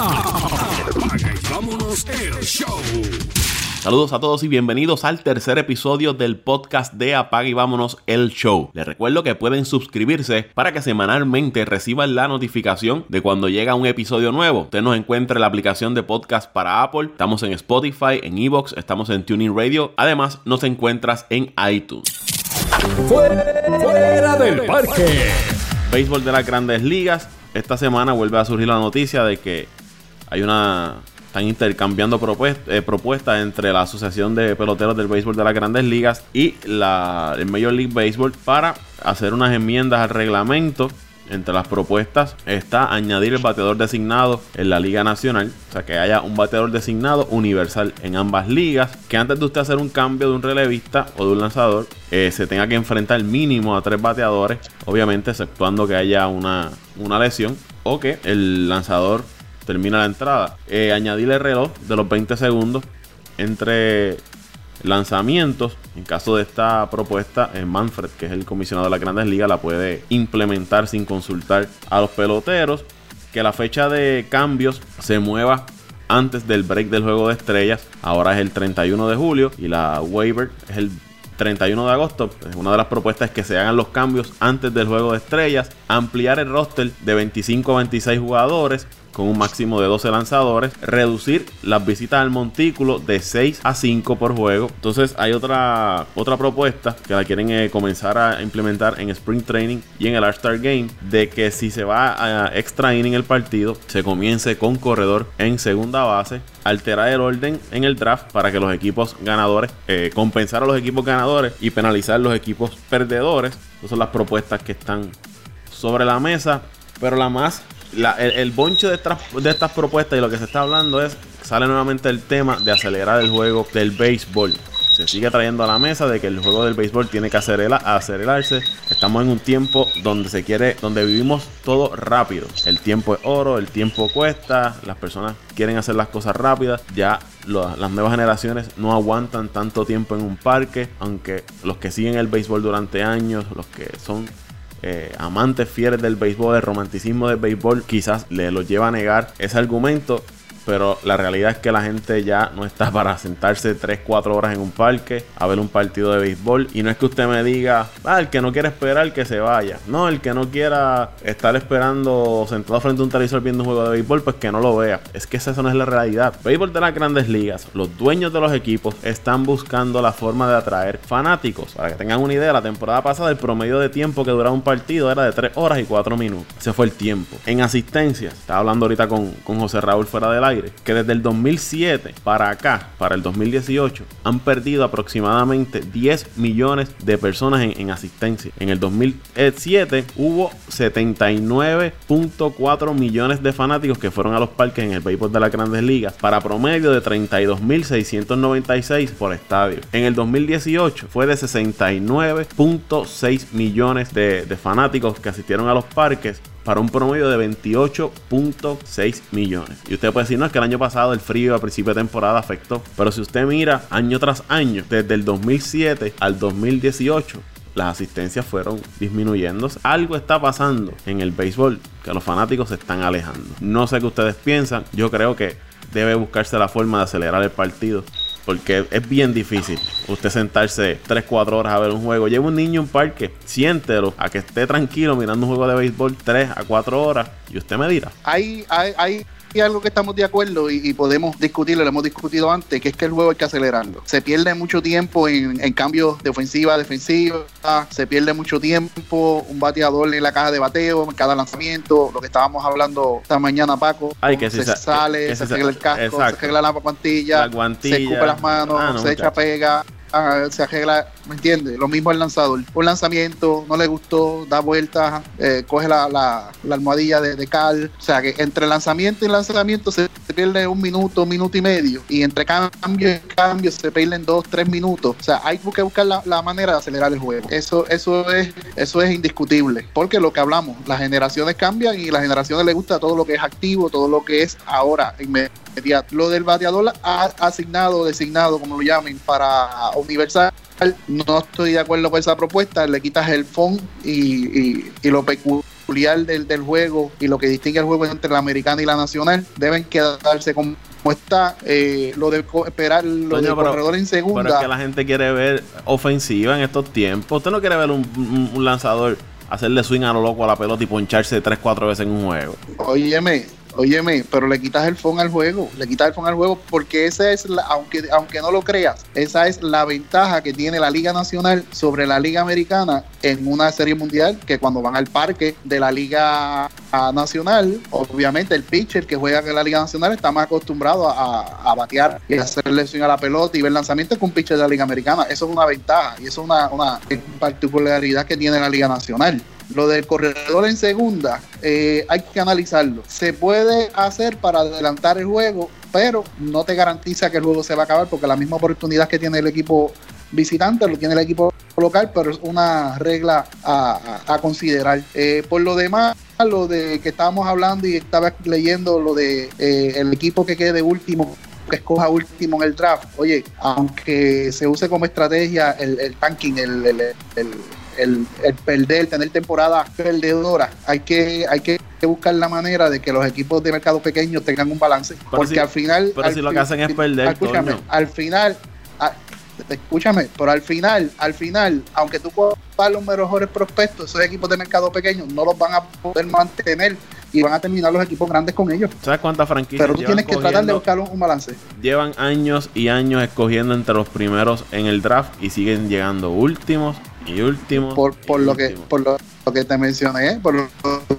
Apaga y vámonos el show. Saludos a todos y bienvenidos al tercer episodio del podcast de Apaga y Vámonos el Show. Les recuerdo que pueden suscribirse para que semanalmente reciban la notificación de cuando llega un episodio nuevo. Usted nos encuentra en la aplicación de podcast para Apple, estamos en Spotify, en Evox, estamos en Tuning Radio. Además, nos encuentras en iTunes. Fuera del parque. Béisbol de las grandes ligas. Esta semana vuelve a surgir la noticia de que hay una están intercambiando eh, propuestas entre la Asociación de Peloteros del Béisbol de las Grandes Ligas y la, el Major League Baseball para hacer unas enmiendas al reglamento. Entre las propuestas está añadir el bateador designado en la Liga Nacional, o sea que haya un bateador designado universal en ambas ligas, que antes de usted hacer un cambio de un relevista o de un lanzador, eh, se tenga que enfrentar mínimo a tres bateadores, obviamente exceptuando que haya una, una lesión o que el lanzador termina la entrada. Eh, añadirle el reloj de los 20 segundos entre lanzamientos. En caso de esta propuesta, eh, Manfred, que es el comisionado de las grandes ligas, la puede implementar sin consultar a los peloteros. Que la fecha de cambios se mueva antes del break del juego de estrellas. Ahora es el 31 de julio y la waiver es el 31 de agosto. Una de las propuestas es que se hagan los cambios antes del juego de estrellas. Ampliar el roster de 25 a 26 jugadores con un máximo de 12 lanzadores, reducir las visitas al montículo de 6 a 5 por juego. Entonces hay otra, otra propuesta que la quieren eh, comenzar a implementar en Spring Training y en el All-Star Game, de que si se va a extra inning el partido, se comience con corredor en segunda base, alterar el orden en el draft para que los equipos ganadores, eh, a los equipos ganadores y penalizar los equipos perdedores. Esas son las propuestas que están sobre la mesa. Pero la más el, de estas, de estas propuestas y lo que se está hablando es, sale nuevamente el tema de acelerar el juego del béisbol. Se sigue trayendo a la mesa de que el juego del béisbol tiene que acelerarse. Estamos en un tiempo donde se quiere, donde vivimos todo rápido. El tiempo es oro, el tiempo cuesta, las personas quieren hacer las cosas rápidas. Ya las nuevas generaciones no aguantan tanto tiempo en un parque, aunque los que siguen el béisbol durante años, los que son eh, amantes fieles del béisbol, el romanticismo del béisbol, quizás le lo lleva a negar ese argumento pero la realidad es que la gente ya no está para sentarse 3, 4 horas en un parque a ver un partido de béisbol. Y no es que usted me diga, ah, el que no quiere esperar que se vaya. No, el que no quiera estar esperando sentado frente a un televisor viendo un juego de béisbol, pues que no lo vea. Es que esa no es la realidad. Béisbol de las grandes ligas, los dueños de los equipos están buscando la forma de atraer fanáticos. Para que tengan una idea, la temporada pasada el promedio de tiempo que duraba un partido era de 3 horas y 4 minutos. Ese fue el tiempo. En asistencia, estaba hablando ahorita con, con José Raúl fuera del aire que desde el 2007 para acá, para el 2018, han perdido aproximadamente 10 millones de personas en, asistencia. En el 2007 hubo 79.4 millones de fanáticos que fueron a los parques en el béisbol de las grandes ligas para promedio de 32.696 por estadio. En el 2018 fue de 69.6 millones de, de fanáticos que asistieron a los parques para un promedio de 28.6 millones. Y usted puede decir, no, es que el año pasado el frío a principio de temporada afectó. Pero si usted mira año tras año, desde el 2007 al 2018, las asistencias fueron disminuyendo. Algo está pasando en el béisbol que los fanáticos se están alejando. No sé qué ustedes piensan. Yo creo que debe buscarse la forma de acelerar el partido porque es bien difícil usted sentarse 3, 4 horas a ver un juego. Lleva un niño a un parque, siéntelo a que esté tranquilo mirando un juego de béisbol 3 a 4 horas y usted me dirá. Hay, hay, hay algo que estamos de acuerdo y, podemos discutirlo, lo hemos discutido antes, que es que el juego hay que acelerarlo. Se pierde mucho tiempo en, cambios de ofensiva a defensiva, se pierde mucho tiempo, un bateador en la caja de bateo, en cada lanzamiento, lo que estábamos hablando esta mañana, Paco. que se, sale, se arregla el casco, se arregla la guantilla, se escupe las manos, ah, se echa pega. Se arregla, ¿me entiendes? Lo mismo el lanzador. Un lanzamiento, no le gustó, da vueltas, eh, coge la, la, almohadilla de, cal. O sea que entre lanzamiento y lanzamiento se pierde un minuto, un minuto y medio. Y entre cambio y cambio se pierden dos, tres minutos. O sea, hay que buscar la, manera de acelerar el juego. Eso, eso, es, eso es indiscutible. Porque lo que hablamos, las generaciones cambian y las generaciones les gusta todo lo que es activo, todo lo que es ahora, inmediato. Lo del bateador asignado, designado, como lo llamen, para Universal, no estoy de acuerdo con esa propuesta. Le quitas el fondo y, lo peculiar del, del juego y lo que distingue el juego entre la americana y la nacional deben quedarse como está eh, lo de esperar lo del corredor en segunda. Pero es que la gente quiere ver ofensiva en estos tiempos. Usted no quiere ver un, un lanzador hacerle swing a lo loco a la pelota y poncharse 3-4 veces en un juego. Óyeme, Óyeme, pero le quitas el phone al juego, le quitas el phone al juego porque esa es la, aunque, aunque no lo creas, esa es la ventaja que tiene la Liga Nacional sobre la Liga Americana en una serie mundial, que cuando van al parque de la Liga Nacional, obviamente el pitcher que juega en la Liga Nacional está más acostumbrado a, batear y hacerle swing a la pelota y ver lanzamiento que un pitcher de la Liga Americana. Eso es una ventaja y eso es una, una particularidad que tiene la Liga Nacional. Lo del corredor en segunda, eh, hay que analizarlo. Se puede hacer para adelantar el juego, pero no te garantiza que el juego se va a acabar porque la misma oportunidad que tiene el equipo visitante lo tiene el equipo local, pero es una regla a, considerar. Eh, por lo demás, lo de que estábamos hablando y estaba leyendo lo de eh, el equipo que quede último que escoja último en el draft. Oye, aunque se use como estrategia el, tanking, el, perder, tener temporada perdedora. Hay que, hay que buscar la manera de que los equipos de mercado pequeños tengan un balance. porque al final. Pero si lo que hacen es perder. Escúchame, al final. escúchame, pero al final, al final, aunque tú puedas los mejores prospectos, esos equipos de mercado pequeño no los van a poder mantener y van a terminar los equipos grandes con ellos. ¿Sabes cuántas franquicias? Pero tú tienes que tratar de buscar un, balance. Llevan años y años escogiendo entre los primeros en el draft y siguen llegando últimos y últimos. Por, por lo que por lo que te mencioné, por lo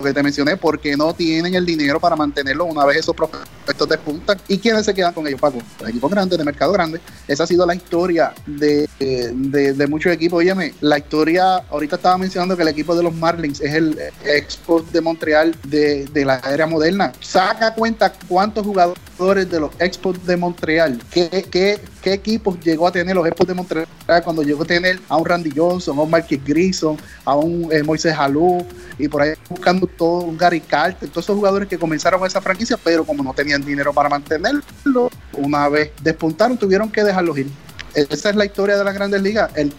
que te mencioné, porque no tienen el dinero para mantenerlo una vez esos prospectos despuntan. ¿Y quiénes se quedan con ellos, Paco? Los equipos grandes, de mercado grande. Esa ha sido la historia de, de, muchos equipos. Óyeme, la historia, ahorita estaba mencionando que el equipo de los Marlins es el Expo de Montreal de, de la era moderna. Saca cuenta cuántos jugadores de los Expos de Montreal, qué, qué, qué equipos llegó a tener los Expos de Montreal cuando llegó a tener a un Randy Johnson, a un Marquis Grison, a un eh, Moisés Jalú, y por ahí buscando todo un Gary Carter, todos esos jugadores que comenzaron esa franquicia, pero como no tenían dinero para mantenerlo, una vez despuntaron, tuvieron que dejarlos ir. Esa es la historia de las grandes ligas. El,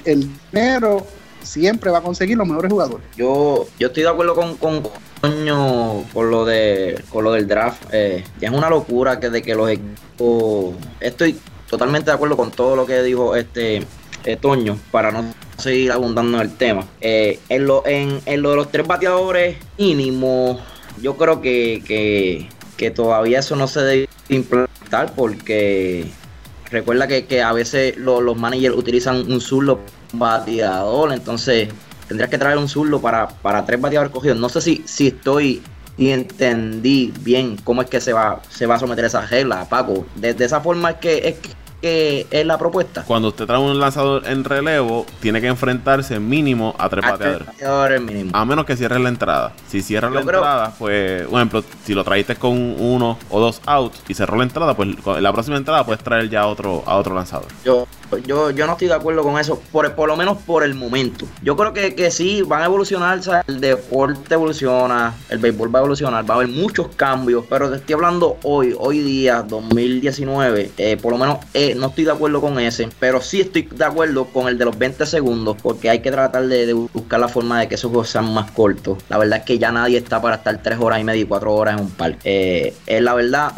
dinero siempre va a conseguir los mejores jugadores. Yo, yo estoy de acuerdo con, con con lo de con lo del draft. Eh, es una locura que de que los equipos. Estoy totalmente de acuerdo con todo lo que dijo este eh, Toño para no seguir abundando en el tema. Eh, en, lo, en, lo de los tres bateadores mínimos, yo creo que, que, todavía eso no se debe implementar porque recuerda que, a veces los managers utilizan un zurdo bateador, entonces tendrías que traer un zurdo para, para tres bateadores cogidos. No sé si, estoy y entendí bien cómo es que se va, se va a someter esa regla, Paco. De, de esa forma es que, es que es la propuesta. Cuando usted trae un lanzador en relevo, tiene que enfrentarse mínimo a tres bateadores. A menos que cierre la entrada. Si cierra la entrada, pues, por ejemplo, si lo traíste con uno o dos outs y cerró la entrada, pues en la próxima entrada puedes traer ya otro, a otro lanzador. Yo, yo, yo no estoy de acuerdo con eso, por, por lo menos por el momento. Yo creo que, que sí, van a evolucionar, el deporte evoluciona, el béisbol va a evolucionar, va a haber muchos cambios, pero te estoy hablando hoy, hoy día, 2019, eh, por lo menos eh, no estoy de acuerdo con ese, pero sí estoy de acuerdo con el de los 20 segundos, porque hay que tratar de, buscar la forma de que esos juegos sean más cortos. La verdad es que ya nadie está para estar 3 horas y media y 4 horas en un parque. Eh, la verdad,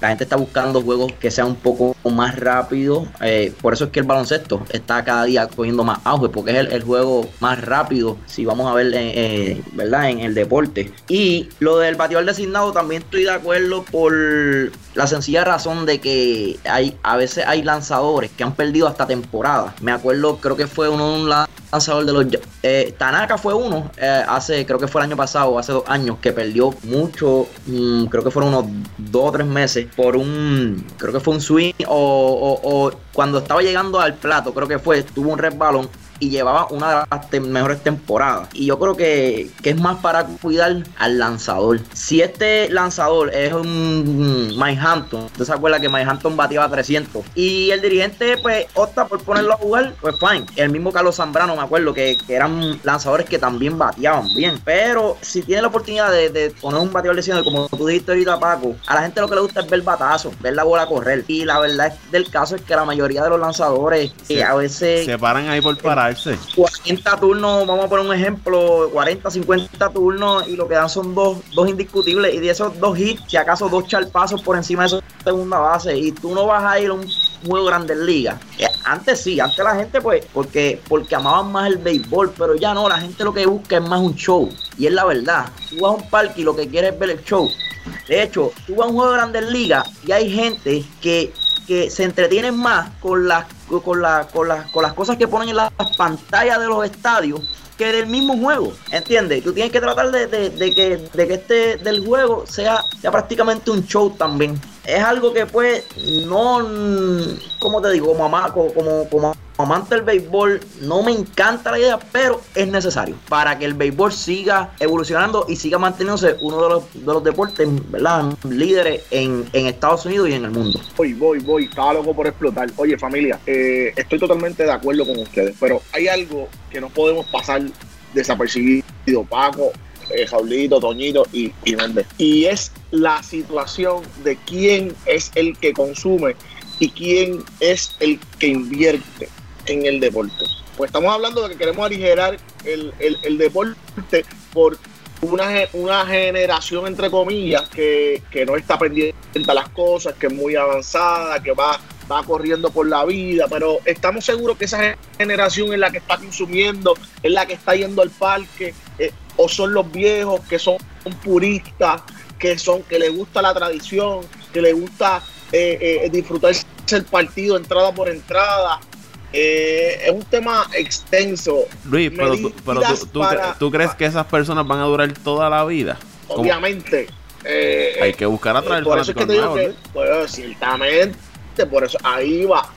la gente está buscando juegos que sean un poco más rápidos. Eh, por eso es que el baloncesto está cada día cogiendo más auge, porque es el, juego más rápido, si vamos a ver, eh, eh, ¿verdad? En el deporte. Y lo del bateador designado también estoy de acuerdo por la sencilla razón de que hay a veces hay lanzadores que han perdido hasta temporada. Me acuerdo, creo que fue uno un lanzador de los eh, Tanaka fue uno eh, hace, creo que fue el año pasado, hace dos años, que perdió mucho, mm, creo que fueron unos dos o tres meses por un, creo que fue un swing o, o, cuando estaba llegando al plato, creo que fue, tuvo un resbalón y llevaba una de las mejores temporadas. Y yo creo que, es más para cuidar al lanzador. Si este lanzador es un Mike Hampton, ¿usted se acuerda que Mike Hampton bateaba 300? Y el dirigente pues opta por ponerlo a jugar, pues fine. El mismo Carlos Zambrano, me acuerdo que, eran lanzadores que también bateaban bien. Pero si tiene la oportunidad de, poner un bateador lesionado, como tú dijiste ahorita, Paco, a la gente lo que le gusta es ver batazo, ver la bola correr. Y la verdad del caso es que la mayoría de los lanzadores eh, a veces... Se paran ahí por parar relajarse. 40 turnos, vamos a poner un ejemplo, 40, 50 turnos y lo que dan son dos, dos indiscutibles y de esos dos hits, si acaso dos charpazos por encima de esa segunda base y tú no vas a ir a un juego grande en liga. Eh, antes sí, antes la gente pues, porque, porque amaban más el béisbol, pero ya no, la gente lo que busca es más un show. Y es la verdad, tú vas a un parque y lo que quieres es ver el show. De hecho, tú vas a un juego grande en liga y hay gente que, que se entretienen más con las, con, la, con, las, con las cosas que ponen en las pantallas de los estadios que del mismo juego, ¿entiendes? Tú tienes que tratar de, que, de que este del juego sea, sea prácticamente un show también es algo que pues no, como te digo, como, como, como, amante del béisbol, no me encanta la idea, pero es necesario para que el béisbol siga evolucionando y siga manteniéndose uno de los, de los deportes ¿verdad? líderes en, Estados Unidos y en el mundo. Voy, voy, voy, estaba loco por explotar. Oye familia, eh, estoy totalmente de acuerdo con ustedes, pero hay algo que no podemos pasar desapercibido. Paco, eh, Jaulito, Toñito y, y Y es la situación de quién es el que consume y quién es el que invierte en el deporte. Pues estamos hablando de que queremos aligerar el, deporte por una, una, generación, entre comillas, que, que, no está pendiente a las cosas, que es muy avanzada, que va, va corriendo por la vida, pero estamos seguros que esa generación es la que está consumiendo, es la que está yendo al parque, eh, o son los viejos que son puristas, que son que le gusta la tradición, que le gusta eh, eh, disfrutarse el partido entrada por entrada. Eh, es un tema extenso. Luis, pero, tú, crees que esas personas van a durar toda la vida? Obviamente. hay que buscar a través por eso es que te digo que, pues, ciertamente, por eso ahí va.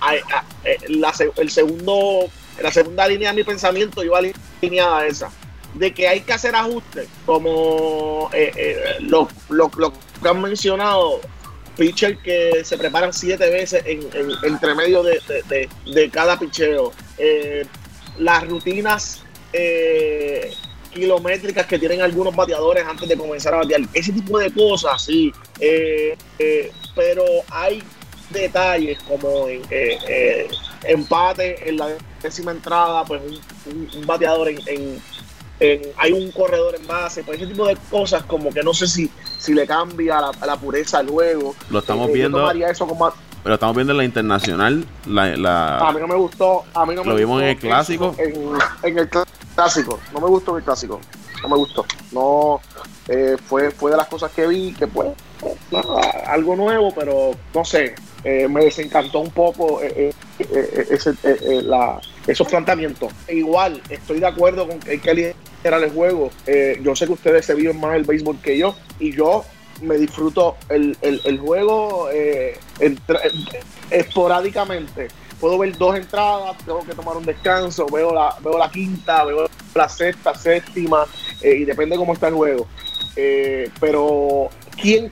la, el segundo, la segunda línea de mi pensamiento iba alineada a esa de que hay que hacer ajustes, como eh, eh, lo, que han mencionado, pitchers que se preparan siete veces en, entre medio de, cada picheo, eh, las rutinas kilométricas que tienen algunos bateadores antes de comenzar a batear, ese tipo de cosas, sí, pero hay detalles como empate en la décima entrada, pues un, bateador en hay un corredor en base, pues ese tipo de cosas como que no sé si, si le cambia la, pureza luego. Lo estamos eh, viendo. eso como, pero estamos viendo en la internacional. La, a mí no me gustó. A mí no me lo vimos en el clásico. En, el clásico. No me gustó en el clásico. No me gustó. No. Eh, fue, fue de las cosas que vi que pues algo nuevo, pero no sé. Eh, me desencantó un poco ese, la, esos planteamientos. E igual, estoy de acuerdo con que hay era el juego. Eh, yo sé que ustedes se viven más el béisbol que yo y yo me disfruto el, juego eh, esporádicamente. Puedo ver dos entradas, tengo que tomar un descanso, veo la, veo la quinta, veo la sexta, séptima, eh, y depende cómo está el juego. pero, ¿quién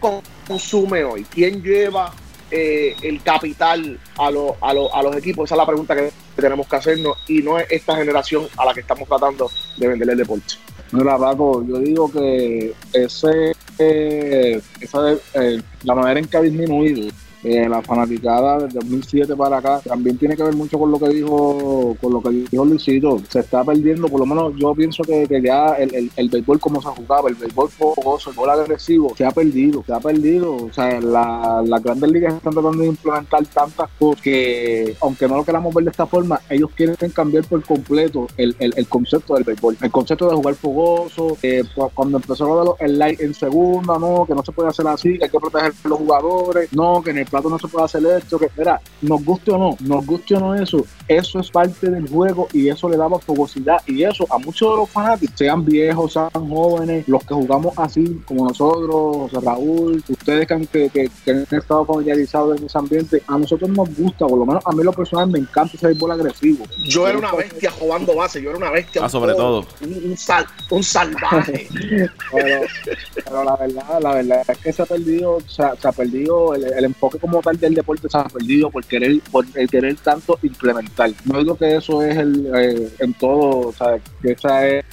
consume hoy? ¿Quién lleva el capital a, a, a los equipos? Esa es la pregunta que tenemos que hacernos y no es esta generación a la que estamos tratando de vender el deporte. Mira, Paco, yo digo que ese, eh, esa, eh, la manera en que ha disminuido eh, la fanaticada del 2007 para acá también tiene que ver mucho con lo que dijo con lo que dijo Luisito. Se está perdiendo por lo menos yo pienso que, ya el, el, el, béisbol como se jugaba el béisbol fogoso el béisbol agresivo se ha perdido se ha perdido. O sea las la grandes ligas están tratando de implementar tantas cosas que aunque no lo queramos ver de esta forma ellos quieren cambiar por completo el, el concepto del béisbol el concepto de jugar fogoso eh, pues, cuando empezó el light en segunda no que no se puede hacer así que hay que proteger a los jugadores no que en el plato no se puede hacer esto, que, mira, nos guste o no, nos guste o no eso, eso es parte del juego y eso le daba fogosidad y eso a muchos de los fanáticos, sean viejos, sean jóvenes, los que jugamos así como nosotros, Raúl, ustedes que han, que, han estado familiarizados en ese ambiente, a nosotros nos gusta, por lo menos a mí lo personal me encanta ese béisbol agresivo. Yo era una bestia jugando base, yo era una bestia. Ah, sobre todo. Un, sal, un salvaje. pero, la verdad, la verdad es que se ha perdido, se ha, perdido el, el enfoque como tal del deporte se ha perdido por querer, por querer tanto implementar aumentar. No digo que eso es el eh, en todo, o sea, que esa es,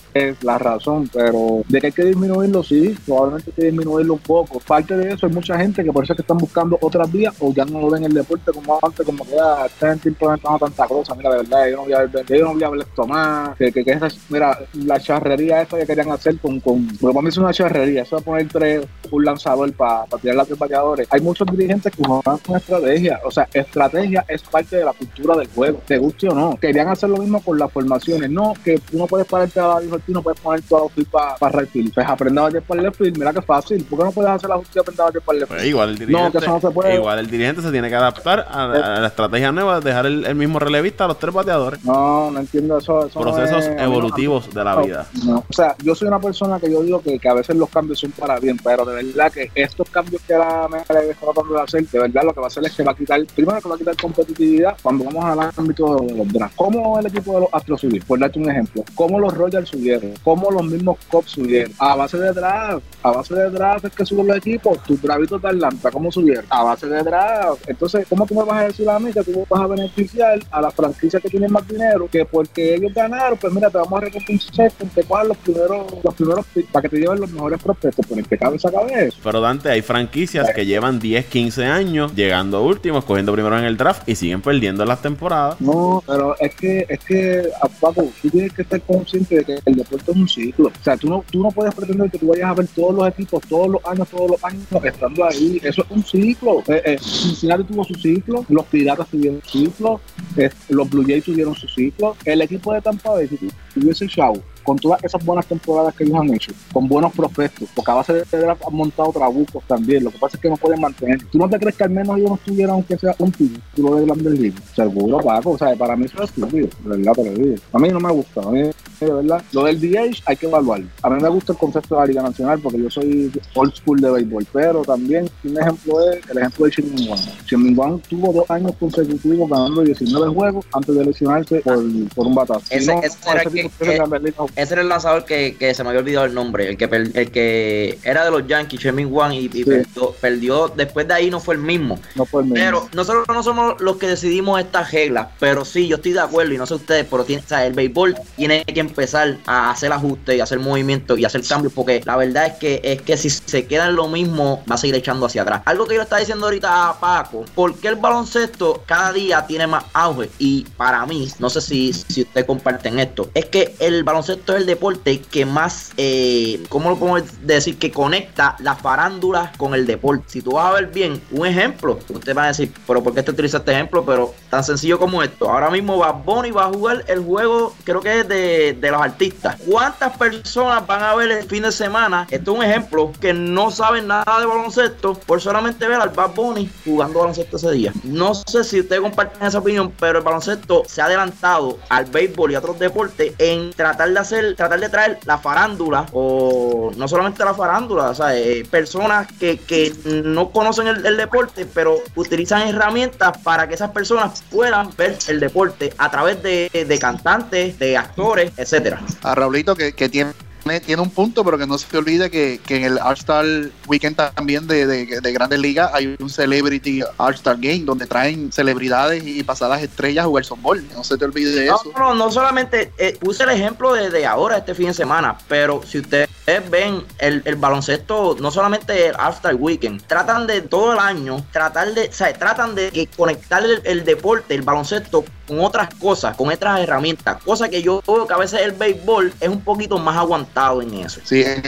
la razón, pero de que hay que disminuirlo, sí, probablemente hay que disminuirlo un poco. Parte de eso hay mucha gente que por eso es que están buscando otras vías o ya no lo ven el deporte como antes, como que ya ah, esta gente implementando tanta cosa, mira, de verdad, yo no voy a ver, yo no voy a ver esto más, que, que, que esa, mira, la charrería esa que querían hacer con, con porque para mí es una charrería, eso de poner tres, un lanzador para tirar las tres bateadores. Hay muchos dirigentes que van con estrategia, o sea, estrategia es parte de la cultura del juego, te guste o no. Querían hacer lo mismo con las formaciones, no, que uno puede pararte a la y no puedes poner todo el para pa right field. Pues aprende a batear para el field, mira que fácil, ¿por qué no puedes hacer la justicia aprender a batear para el left field? Pues igual el dirigente, no, que eso no se puede. Igual el dirigente se tiene que adaptar a, la estrategia nueva, dejar el, mismo relevista a los tres bateadores. No, no entiendo eso. Procesos evolutivos de la vida. O sea, yo soy una persona que yo digo que, que, a veces los cambios son para bien, pero de verdad que estos cambios que la MLB está tratando de hacer, de verdad lo que va a hacer es que va a quitar, primero que va a quitar competitividad cuando vamos al ámbito de los drafts. ¿Cómo el equipo de los Astros subió? Por darte un ejemplo. ¿Cómo los Royals subieron? ¿Cómo los mismos Cops subieron? A base de draft. A base de draft es que suben los equipos. Tus dravitos de Atlanta, ¿cómo subieron? A base de draft. Entonces, ¿cómo tú me vas a decir a mí que tú vas a beneficiar a la franquicia que tiene más dinero que porque ellos ganaron, pues mira, te vamos a recompensar con que los primeros, los primeros para que te lleven los mejores prospectos, en qué cabeza cabe eso. Pero Dante, hay franquicias que llevan 10, 15 años llegando últimos, cogiendo primero en el draft y siguen perdiendo las temporadas. Pero es que, es que, Paco, tú tienes que estar consciente de que el deporte es un ciclo. O sea, tú no, tú no puedes pretender que tú vayas a ver todos los equipos, todos los años, todos los años estando ahí. Eso es un ciclo. Eh, eh, Cincinnati tuvo su ciclo, los Piratas tuvieron su ciclo, eh, los Blue Jays tuvieron su ciclo, el equipo de Tampa Bay tuviese show con todas esas buenas temporadas que ellos han hecho, con buenos prospectos, porque a base de draft han montado trabucos también. Lo que pasa es que no pueden mantener. ¿Tú no te crees que al menos ellos no estuvieran, aunque sea un título de Grandes Ligas? Seguro, Paco. O sea, para mí eso es estúpido, de verdad te lo digo. A mí no me gusta. A mí, de verdad, lo del DH hay que evaluarlo. A mí me gusta el concepto de la Liga Nacional porque yo soy old school de béisbol, pero también un ejemplo es el ejemplo de Min Wan. tuvo dos años consecutivos ganando 19 juegos antes de lesionarse por, por un batazo. Ese, ese, era que, ese era el lanzador que, que, se me había olvidado el nombre, el que el que era de los Yankees, Chemin Wan, y, perdió, después de ahí no fue el mismo. No fue el mismo. Pero nosotros no somos los que decidimos estas reglas, pero sí, yo estoy de acuerdo, y no sé ustedes, pero tiene, o sea, el béisbol tiene que empezar a hacer ajustes y hacer movimientos y hacer cambios, porque la verdad es que es que si se queda en lo mismo, va a seguir echando hacia atrás. Algo que yo estaba diciendo ahorita a Paco, ¿por qué el baloncesto cada día tiene más auge? Y para mí, no sé si, si ustedes comparten esto, es que el baloncesto es el deporte que más, eh, ¿cómo lo podemos decir? Que conecta las farándulas con el deporte. Si tú vas a ver bien, un ejemplo, usted va a decir, pero ¿por qué te utiliza este ejemplo? Pero tan sencillo como esto. Ahora mismo va Bonnie va a jugar el juego, creo que es de, de los artistas. ¿Cuántas personas van a ver el fin de semana? Esto es un ejemplo que no saben nada de baloncesto por solamente ver al Bad Bunny jugando baloncesto ese día. No sé si ustedes comparten esa opinión, pero el baloncesto se ha adelantado al béisbol y a otros deportes en tratar de hacer tratar de traer la farándula o no solamente la farándula, o sea, eh, personas que, que, no conocen el, deporte, pero utilizan herramientas para que esas personas puedan ver el deporte a través de, de cantantes, de actores, etcétera. A Raulito que, que tiene tiene un punto, pero que no se olvide que, en el All-Star Weekend también de, de, Grandes Ligas hay un Celebrity All-Star Game donde traen celebridades y pasadas estrellas a jugar softball. No se te olvide de eso. No, no, solamente eh, puse el ejemplo de, ahora, este fin de semana, pero si ustedes ven el, baloncesto, no solamente el All-Star Weekend, tratan de todo el año, tratar de, o sea, tratan de conectar el, el deporte, el baloncesto con otras cosas, con otras herramientas, cosa que yo veo que a veces el béisbol es un poquito más aguantado en eso. Sí, en,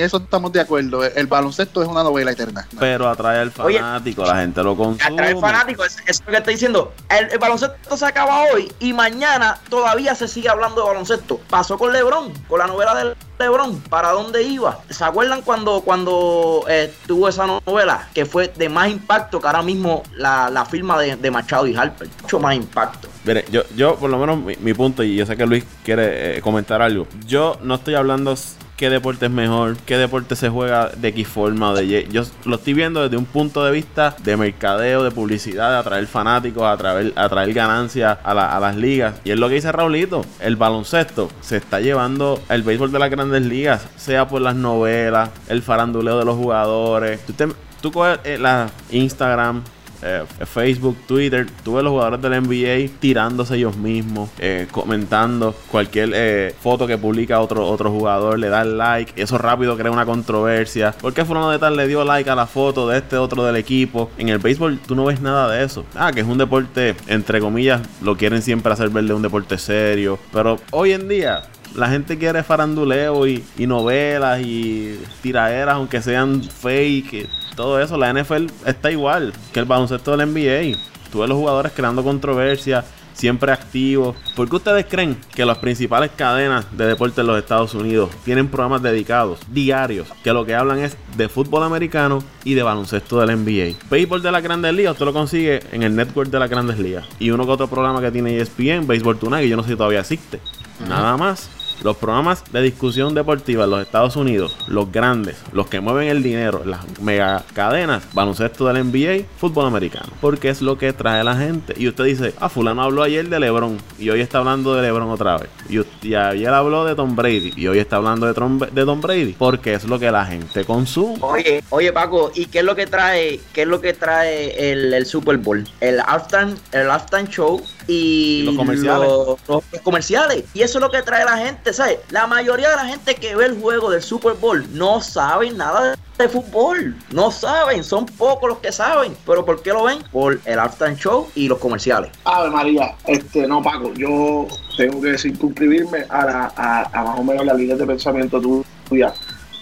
eso estamos de acuerdo. El, baloncesto es una novela eterna. Pero atrae al fanático, la gente lo consume. Atrae al fanático, eso es lo que estoy diciendo. El, baloncesto se acaba hoy y mañana todavía se sigue hablando de baloncesto. Pasó con LeBron, con la novela del LeBron, ¿para dónde iba? ¿Se acuerdan cuando, cuando eh, tuvo esa novela que fue de más impacto que ahora mismo la, firma de, de Machado y Harper? Mucho más impacto. Mire, yo, yo por lo menos mi, punto, y yo sé que Luis quiere eh, comentar algo. Yo no estoy hablando qué deporte es mejor, qué deporte se juega de X forma o de Y. Yo lo estoy viendo desde un punto de vista de mercadeo, de publicidad, de atraer fanáticos, atraer, atraer ganancias a, las ligas. Y es lo que dice Raulito, el baloncesto se está llevando el béisbol de las grandes ligas, sea por las novelas, el faranduleo de los jugadores. Tú, tú coges eh, la Instagram, eh, Facebook, Twitter, tú ves los jugadores del NBA tirándose ellos mismos, eh, comentando cualquier eh, foto que publica otro, otro jugador, le da like, eso rápido crea una controversia. ¿Por qué fulano de tal le dio like a la foto de este otro del equipo? En el béisbol tú no ves nada de eso. Ah, que es un deporte, entre comillas, lo quieren siempre hacer ver de un deporte serio. Pero hoy en día la gente quiere faranduleo y, novelas y tiraderas, aunque sean fake. Todo eso, la NFL está igual que el baloncesto del NBA. Tú ves los jugadores creando controversia, siempre activos. ¿Por qué ustedes creen que las principales cadenas de deporte en los Estados Unidos tienen programas dedicados, diarios, que lo que hablan es de fútbol americano y de baloncesto del NBA? Béisbol de la Grandes Ligas, usted lo consigue en el network de las Grandes Ligas. Y uno que otro programa que tiene ESPN, Béisbol Tonight, que yo no sé si todavía existe. Nada más. Los programas de discusión deportiva en los Estados Unidos, los grandes, los que mueven el dinero, las mega cadenas, baloncesto del NBA, fútbol americano. Porque es lo que trae la gente. Y usted dice, ah, fulano habló ayer de LeBron y hoy está hablando de LeBron otra vez. Y, ayer habló de Tom Brady y hoy está hablando de Tom, de Tom Brady. Porque es lo que la gente consume. Oye, oye Paco, ¿y qué es lo que trae, qué es lo que trae el, Super Bowl? El halftime, el halftime show y, los comerciales. los comerciales. Y eso es lo que trae la gente la mayoría de la gente que ve el juego del Super Bowl no saben nada de fútbol. No saben, son pocos los que saben. ¿Pero por qué lo ven? Por el halftime show y los comerciales. A ver, María, este, no, Paco, yo tengo que circunscribirme a, la, a, más o menos la línea de pensamiento tuya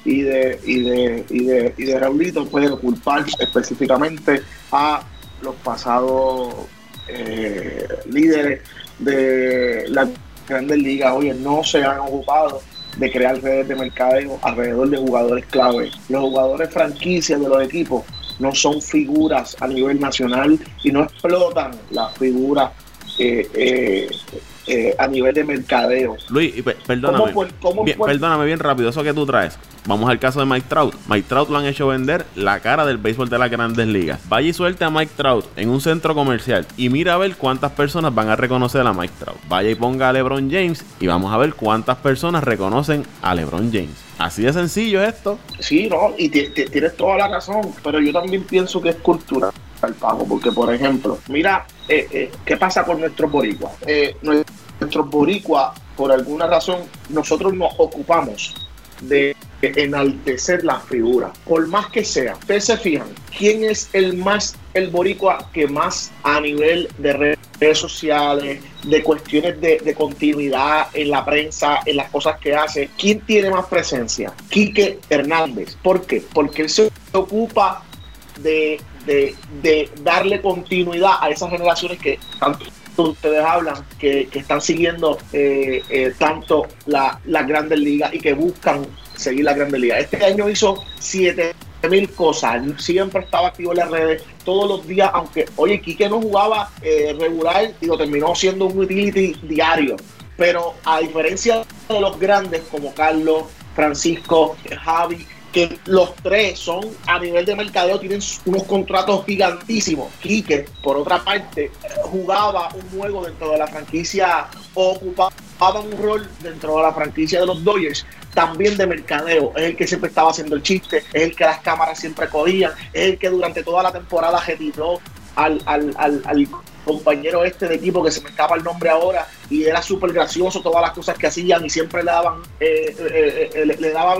y de, y de, y de, y de Raulito, puede culpar específicamente a los pasados eh, líderes de la grandes ligas, oye, no se han ocupado de crear redes de mercadeo alrededor de jugadores clave. Los jugadores franquicias de los equipos no son figuras a nivel nacional y no explotan las figuras eh, eh, eh, a nivel de mercadeo. Luis, perdóname. bien, perdóname bien rápido, eso que tú traes. Vamos al caso de Mike Trout. Mike Trout lo han hecho vender la cara del béisbol de las grandes ligas. Vaya y suelte a Mike Trout en un centro comercial y mira a ver cuántas personas van a reconocer a Mike Trout. Vaya y ponga a LeBron James y vamos a ver cuántas personas reconocen a LeBron James. Así de sencillo esto. Sí, no, y tienes toda la razón, pero yo también pienso que es cultura al pago, porque por ejemplo, mira eh, eh, qué pasa con nuestros boricuas. Eh, nuestros boricuas, por alguna razón, nosotros nos ocupamos de enaltecer la figura, por más que sea. Ustedes se fijan, ¿quién es el más, el boricua que más a nivel de redes sociales, de cuestiones de, continuidad en la prensa, en las cosas que hace, quién tiene más presencia? Quique Hernández. ¿Por qué? Porque él se ocupa de, darle continuidad a esas generaciones que tanto ustedes hablan, que, están siguiendo eh, eh, tanto las grandes ligas y que buscan seguir la Grande Liga. Este año hizo 7 mil cosas, siempre estaba activo en las redes todos los días, aunque, oye, Quique no jugaba eh, regular y lo terminó siendo un utility diario, pero a diferencia de los grandes como Carlos, Francisco, Javi, que los tres son a nivel de mercadeo, tienen unos contratos gigantísimos. Quique, por otra parte, jugaba un juego dentro de la franquicia, ocupaba un rol dentro de la franquicia de los Dodgers, también de mercadeo. Es el que siempre estaba haciendo el chiste, es el que las cámaras siempre cogían, es el que durante toda la temporada retiró al, al, al, compañero este de equipo que se me escapa el nombre ahora y era súper gracioso todas las cosas que hacían y siempre le daban eh, eh, eh, le, daba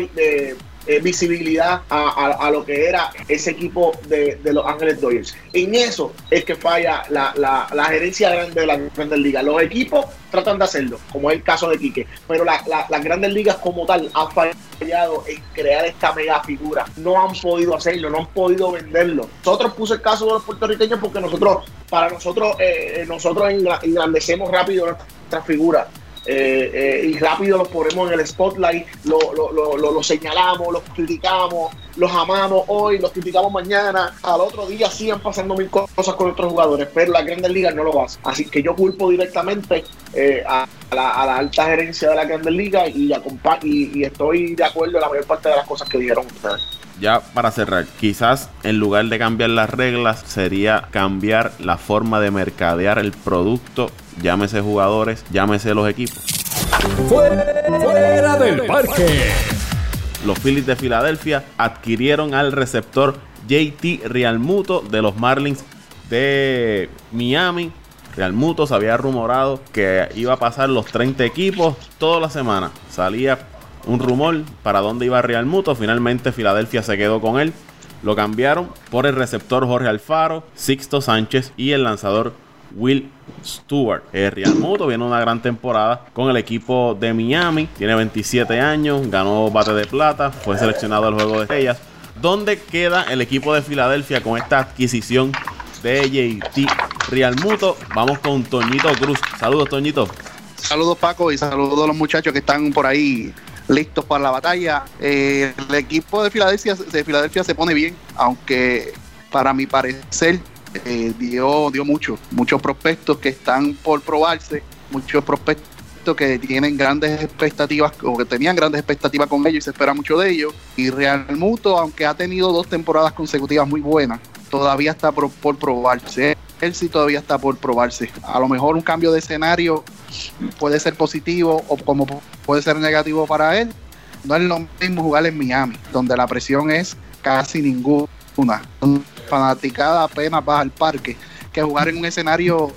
eh, visibilidad a, lo que era ese equipo de, los Ángeles Dodgers. En eso es que falla la, gerencia grande de la Grandes Ligas. Los equipos tratan de hacerlo, como es el caso de Quique, pero las Grandes Ligas como tal han fallado en crear esta mega figura. No han podido hacerlo, no han podido venderlo. Nosotros puse el caso de los puertorriqueños porque nosotros, para nosotros, eh, nosotros engrandecemos rápido nuestra figura eh, eh, y rápido los ponemos en el spotlight, lo, lo, señalamos, los criticamos, los amamos hoy, los criticamos mañana, al otro día siguen pasando mil cosas con nuestros jugadores, pero la Grandes Ligas no lo hace. Así que yo culpo directamente eh, a, la, alta gerencia de la Grandes Ligas y, y estoy de acuerdo en la mayor parte de las cosas que dijeron ustedes ya para cerrar, quizás en lugar de cambiar las reglas, sería cambiar la forma de mercadear el producto llámese jugadores, llámese los equipos. Fuera del parque. Los Phillies de Filadelfia adquirieron al receptor JT Realmuto de los Marlins de Miami. Real Muto se había rumorado que iba a pasar los 30 equipos toda la semana. Salía un rumor para dónde iba Real Muto. Finalmente Filadelfia se quedó con él. Lo cambiaron por el receptor Jorge Alfaro, Sixto Sánchez y el lanzador Will Stewart. El Real Muto viene una gran temporada con el equipo de Miami. Tiene 27 años, ganó bate de plata, fue seleccionado al juego de estrellas. ¿Dónde queda el equipo de Filadelfia con esta adquisición de JT Real Muto? Vamos con Toñito Cruz. Saludos, Toñito. Saludos, Paco, y saludos a los muchachos que están por ahí listos para la batalla. Eh, el equipo de Filadelfia se pone bien, aunque para mi parecer eh, dio, dio mucho, muchos prospectos que están por probarse, muchos prospectos que tienen grandes expectativas o que tenían grandes expectativas con ellos y se espera mucho de ellos. Y Real Muto, aunque ha tenido dos temporadas consecutivas muy buenas, todavía está por, por probarse. Él sí todavía está por probarse. A lo mejor un cambio de escenario puede ser positivo o como puede ser negativo para él. No es lo mismo jugar en Miami, donde la presión es casi ninguna. Fanaticada apenas baja al parque, que jugar en un escenario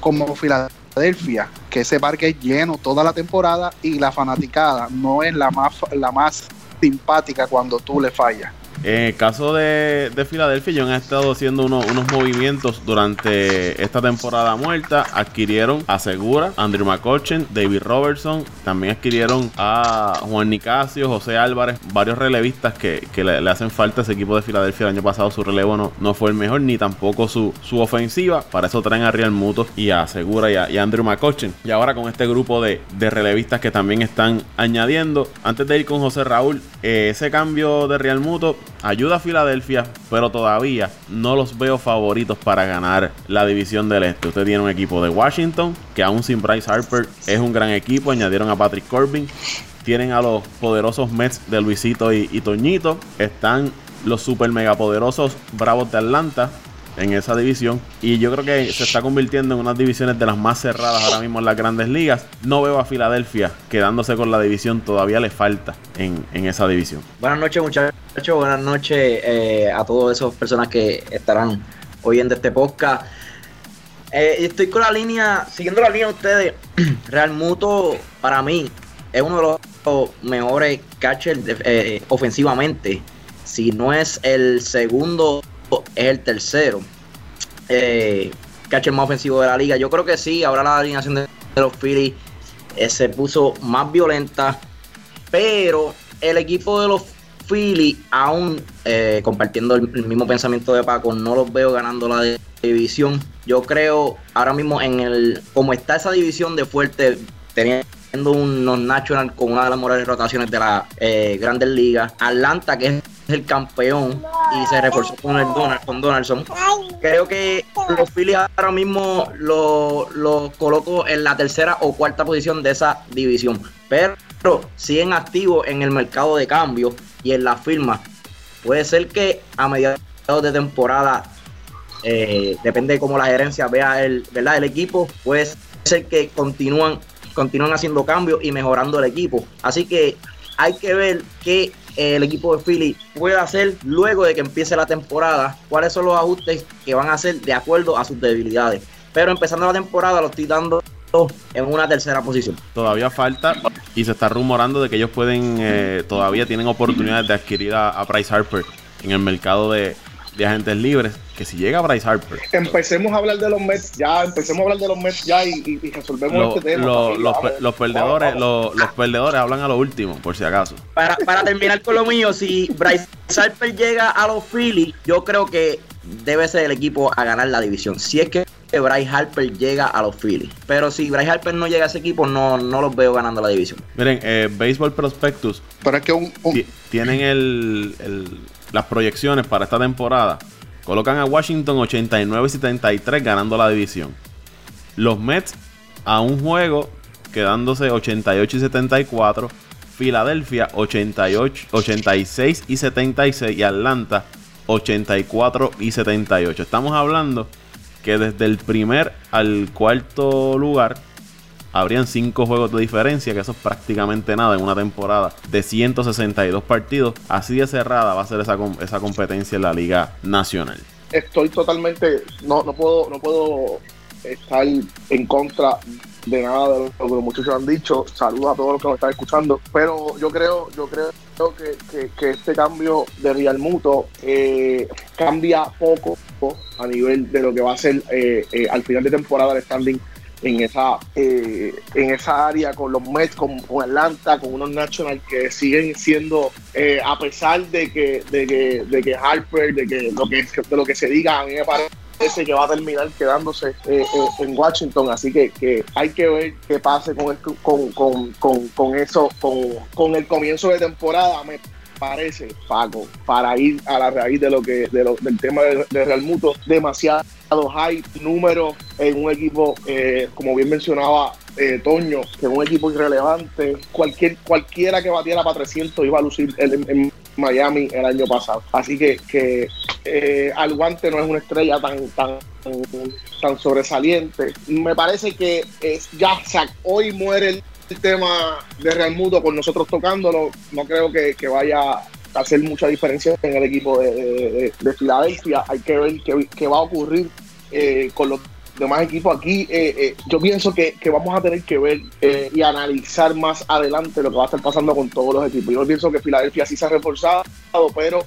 como Filadelfia, que ese parque es lleno toda la temporada y la fanaticada no es la más, la más simpática cuando tú le fallas. En el caso de, de Filadelfia, ellos han estado haciendo unos, movimientos durante esta temporada muerta. Adquirieron a Segura, Andrew McCutcheon, David Robertson. También adquirieron a Juan Nicasio, José Álvarez, varios relevistas que, le, hacen falta a ese equipo de Filadelfia. El año pasado su relevo no, no fue el mejor, ni tampoco su, su ofensiva. Para eso traen a Real Muto y a Segura y a, Andrew McCutcheon. Y ahora con este grupo de, de, relevistas que también están añadiendo. Antes de ir con José Raúl, eh, ese cambio de Real Muto ayuda a Filadelfia, pero todavía no los veo favoritos para ganar la división del este. Usted tiene un equipo de Washington, que aún sin Bryce Harper es un gran equipo. Añadieron a Patrick Corbin. Tienen a los poderosos Mets de Luisito y, y Toñito. Están los super mega poderosos Bravos de Atlanta en esa división. Y yo creo que se está convirtiendo en unas divisiones de las más cerradas ahora mismo en las grandes ligas. No veo a Filadelfia quedándose con la división, todavía le falta en, esa división. Buenas noches muchachos, buenas noches eh, a todas esas personas que estarán oyendo este podcast. Eh, estoy con la línea, siguiendo la línea de ustedes. Real Muto para mí es uno de los mejores catchers eh, ofensivamente. Si no es el segundo es el tercero eh, catcher más ofensivo de la liga. Yo creo que sí, ahora la alineación de, los Phillies eh, se puso más violenta, pero el equipo de los Phillies, aún eh, compartiendo el, mismo pensamiento de Paco, no los veo ganando la división. Yo creo ahora mismo en el, como está esa división de fuerte, teniendo unos National con una de las mejores rotaciones de la eh, Grandes Ligas, Atlanta que es el campeón y se reforzó con el con Donaldson. Creo que los Phillies ahora mismo los lo coloco en la tercera o cuarta posición de esa división. Pero siguen activos en el mercado de cambio y en la firma. Puede ser que a mediados de temporada, eh, depende de cómo la gerencia vea el, ¿verdad? el equipo, puede ser que continúan, continúan haciendo cambios y mejorando el equipo. Así que hay que ver qué el equipo de Philly puede hacer luego de que empiece la temporada, cuáles son los ajustes que van a hacer de acuerdo a sus debilidades. Pero empezando la temporada lo estoy dando en una tercera posición. Todavía falta y se está rumorando de que ellos pueden, eh, todavía tienen oportunidades de adquirir a, a Harper en el mercado de, de agentes libres, que si llega Bryce Harper. Empecemos a hablar de los Mets ya, empecemos a hablar de los Mets ya y, resolvemos este tema. los, perdedores, los, perdedores hablan a lo último, por si acaso. Para, para terminar con lo mío, si Bryce Harper llega a los Phillies, yo creo que debe ser el equipo a ganar la división. Si es que Bryce Harper llega a los Phillies. Pero si Bryce Harper no llega a ese equipo, no, no los veo ganando la división. Miren, eh, Baseball Prospectus. Pero es que un, tienen el, las proyecciones para esta temporada colocan a Washington 89 y 73 ganando la división. Los Mets a un juego quedándose 88 y 74. Filadelfia 88, 86 y 76 y Atlanta 84 y 78. Estamos hablando que desde el primer al cuarto lugar habrían 5 juegos de diferencia, que eso es prácticamente nada en una temporada de 162 partidos. Así de cerrada va a ser esa, esa competencia en la Liga Nacional. estoy totalmente, no, no puedo, no puedo estar en contra de nada de lo que los muchachos han dicho. Saludos a todos los que nos están escuchando. Pero yo creo, yo creo que, que, este cambio de Real Muto eh, cambia poco a nivel de lo que va a ser eh, eh, al final de temporada el standing en esa en esa área con los Mets, con, Atlanta, con unos Nationals que siguen siendo, a pesar de que, de que, de que Harper, de que lo que de lo que se diga, a mí me parece que va a terminar quedándose eh, eh, en Washington. Así que, que, hay que ver qué pase con, con, con, con, con eso, con, con el comienzo de temporada. Me parece, Paco, para ir a la raíz de lo que de lo, del tema de, Real Muto, demasiado high números en un equipo, eh, como bien mencionaba Toño, que es un equipo irrelevante. Cualquier, cualquiera que batiera para 300 iba a lucir en, Miami el año pasado. Así que, que eh, al guante no es una estrella tan, tan, tan sobresaliente. Me parece que es, ya hoy muere el, tema de Real Mundo con nosotros tocándolo. No creo que, vaya a hacer mucha diferencia en el equipo de, Filadelfia. Hay que ver qué, va a ocurrir eh, con los demás equipos aquí. Eh, yo pienso que, vamos a tener que ver y analizar más adelante lo que va a estar pasando con todos los equipos. Yo pienso que Filadelfia sí se ha reforzado, pero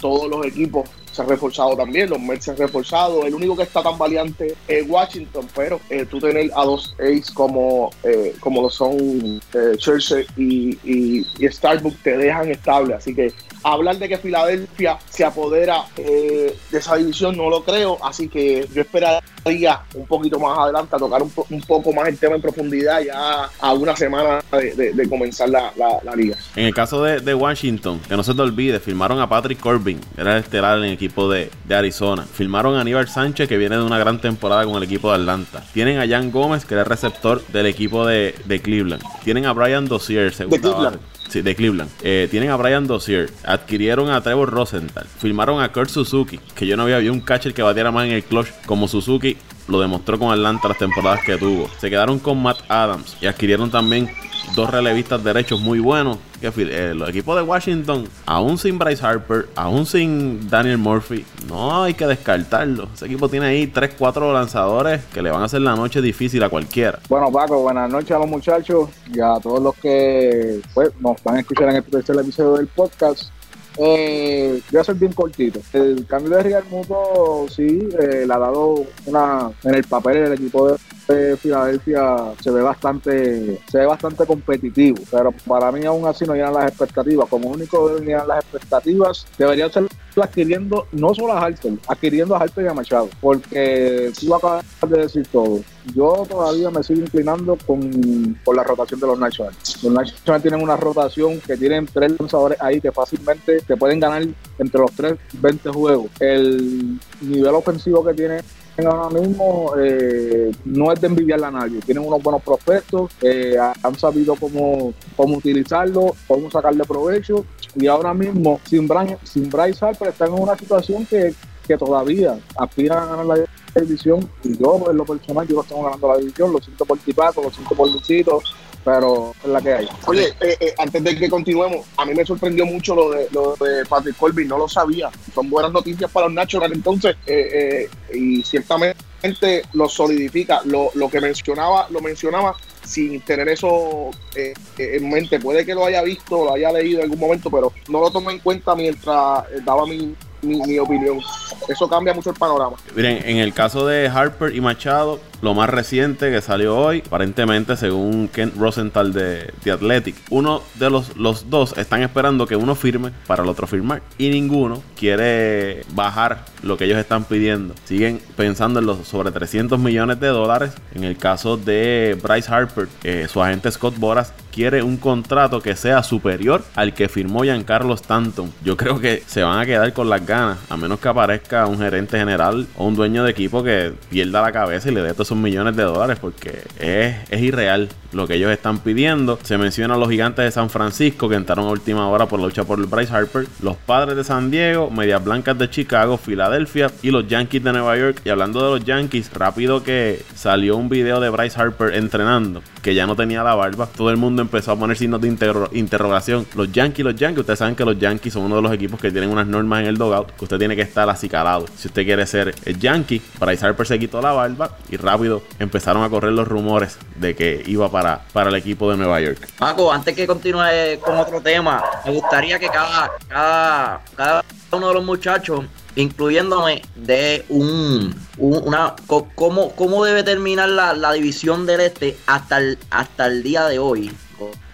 todos los equipos reforzado también, los Mets se reforzado. El único que está tan valiente es Washington, pero eh, tú tener a dos ace como, eh, como lo son eh, Churchill y, y, Starbucks te dejan estable. Así que hablar de que Filadelfia se apodera eh, de esa división no lo creo, así que yo esperaría un poquito más adelante a tocar un, poco más el tema en profundidad ya a una semana de, comenzar la, liga. En el caso de, Washington, que no se te olvide, firmaron a Patrick Corbin, era el estelar en el equipo de, Arizona. Firmaron a Aníbal Sánchez, que viene de una gran temporada con el equipo de Atlanta. Tienen a Jan Gómez, que era el receptor del equipo de, Cleveland. Tienen a Brian Dozier, segundo Sí, de Cleveland. Eh, tienen a Brian Dozier. Adquirieron a Trevor Rosenthal. Firmaron a Kurt Suzuki. Que yo no había visto un catcher que batiera más en el clutch como Suzuki lo demostró con Atlanta las temporadas que tuvo. Se quedaron con Matt Adams y adquirieron también dos relevistas derechos muy buenos. Que eh, los equipos de Washington, aún sin Bryce Harper, aún sin Daniel Murphy, no hay que descartarlo. Ese equipo tiene ahí 3, 4 lanzadores que le van a hacer la noche difícil a cualquiera. Bueno, Paco, buenas noches a los muchachos y a todos los que pues, nos van a escuchar en este tercer episodio del podcast. Eh, voy a ser bien cortito. El cambio de Real Muto sí eh, le ha dado una en el papel el equipo de Filadelfia se ve bastante se ve bastante competitivo, pero para mí aún así no llenan las expectativas. Como único llenar las expectativas, debería ser adquiriendo no solo a Harper, adquiriendo a Harper y a Machado, porque tú acabas de decir todo. Yo todavía me sigo inclinando con, con la rotación de los Nationals. Los Nationals tienen una rotación que tienen tres lanzadores ahí que fácilmente te pueden ganar entre los tres 20 juegos. El nivel ofensivo que tiene ahora mismo eh, no es de envidiarle a nadie. Tienen unos buenos prospectos, eh, han sabido cómo, cómo utilizarlo, cómo sacarle provecho. Y ahora mismo, sin, Brian, sin Bryce Harper, están en una situación que, que todavía aspiran a ganar la división. Y yo, en lo personal, yo lo estoy ganando la división. Lo siento por Tipaco, lo siento por Lucito, pero es la que hay. Oye, eh, eh, antes de que continuemos, a mí me sorprendió mucho lo de, lo de Patrick Colby, no lo sabía. Son buenas noticias para los Nationals entonces, eh, y ciertamente lo solidifica. Lo, lo que mencionaba, lo mencionaba sin tener eso en mente. Puede que lo haya visto, lo haya leído en algún momento, pero no lo tomé en cuenta mientras daba mi, mi, opinión. Eso cambia mucho el panorama. Miren, en el caso de Harper y Machado, lo más reciente que salió hoy, aparentemente según Kent Rosenthal de The Athletic, uno de los, los dos están esperando que uno firme para el otro firmar. Y ninguno quiere bajar lo que ellos están pidiendo. Siguen pensando en los sobre 300 millones de dólares. En el caso de Bryce Harper, eh, su agente Scott Boras quiere un contrato que sea superior al que firmó Giancarlo Stanton. Yo creo que se van a quedar con las a menos que aparezca un gerente general o un dueño de equipo que pierda la cabeza y le dé estos millones de dólares porque es, es irreal lo que ellos están pidiendo. Se menciona a los gigantes de San Francisco que entraron a última hora por la lucha por Bryce Harper, los padres de San Diego, Medias Blancas de Chicago, Filadelfia y los Yankees de Nueva York. Y hablando de los Yankees, rápido que salió un video de Bryce Harper entrenando que ya no tenía la barba. Todo el mundo empezó a poner signos de interrogación. Los Yankees, los Yankees, ustedes saben que los Yankees son uno de los equipos que tienen unas normas en el que usted tiene que estar acicalado. Si usted quiere ser el Yankee, para Harper se quitó la barba y rápido empezaron a correr los rumores de que iba para, para el equipo de Nueva York. Paco, antes que continúe con otro tema, me gustaría que cada, cada, cada uno de los muchachos incluyéndome de un, una cómo, cómo debe terminar la, la, división del este hasta el, hasta el día de hoy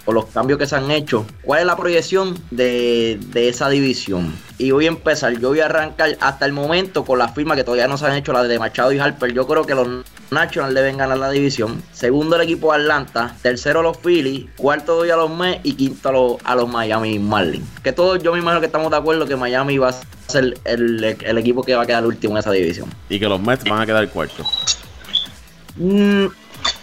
o los cambios que se han hecho, ¿cuál es la proyección de, esa división? Y voy a empezar, yo voy a arrancar hasta el momento con la firma que todavía no se han hecho, la de Machado y Harper. Yo creo que los Nationals deben ganar la división. Segundo el equipo de Atlanta, tercero los Phillies, cuarto doy a los Mets y quinto a los, a los Miami Marlins. Que todos yo me imagino que estamos de acuerdo que Miami va a ser el, equipo que va a quedar último en esa división. Y que los Mets van a quedar cuarto. Mm,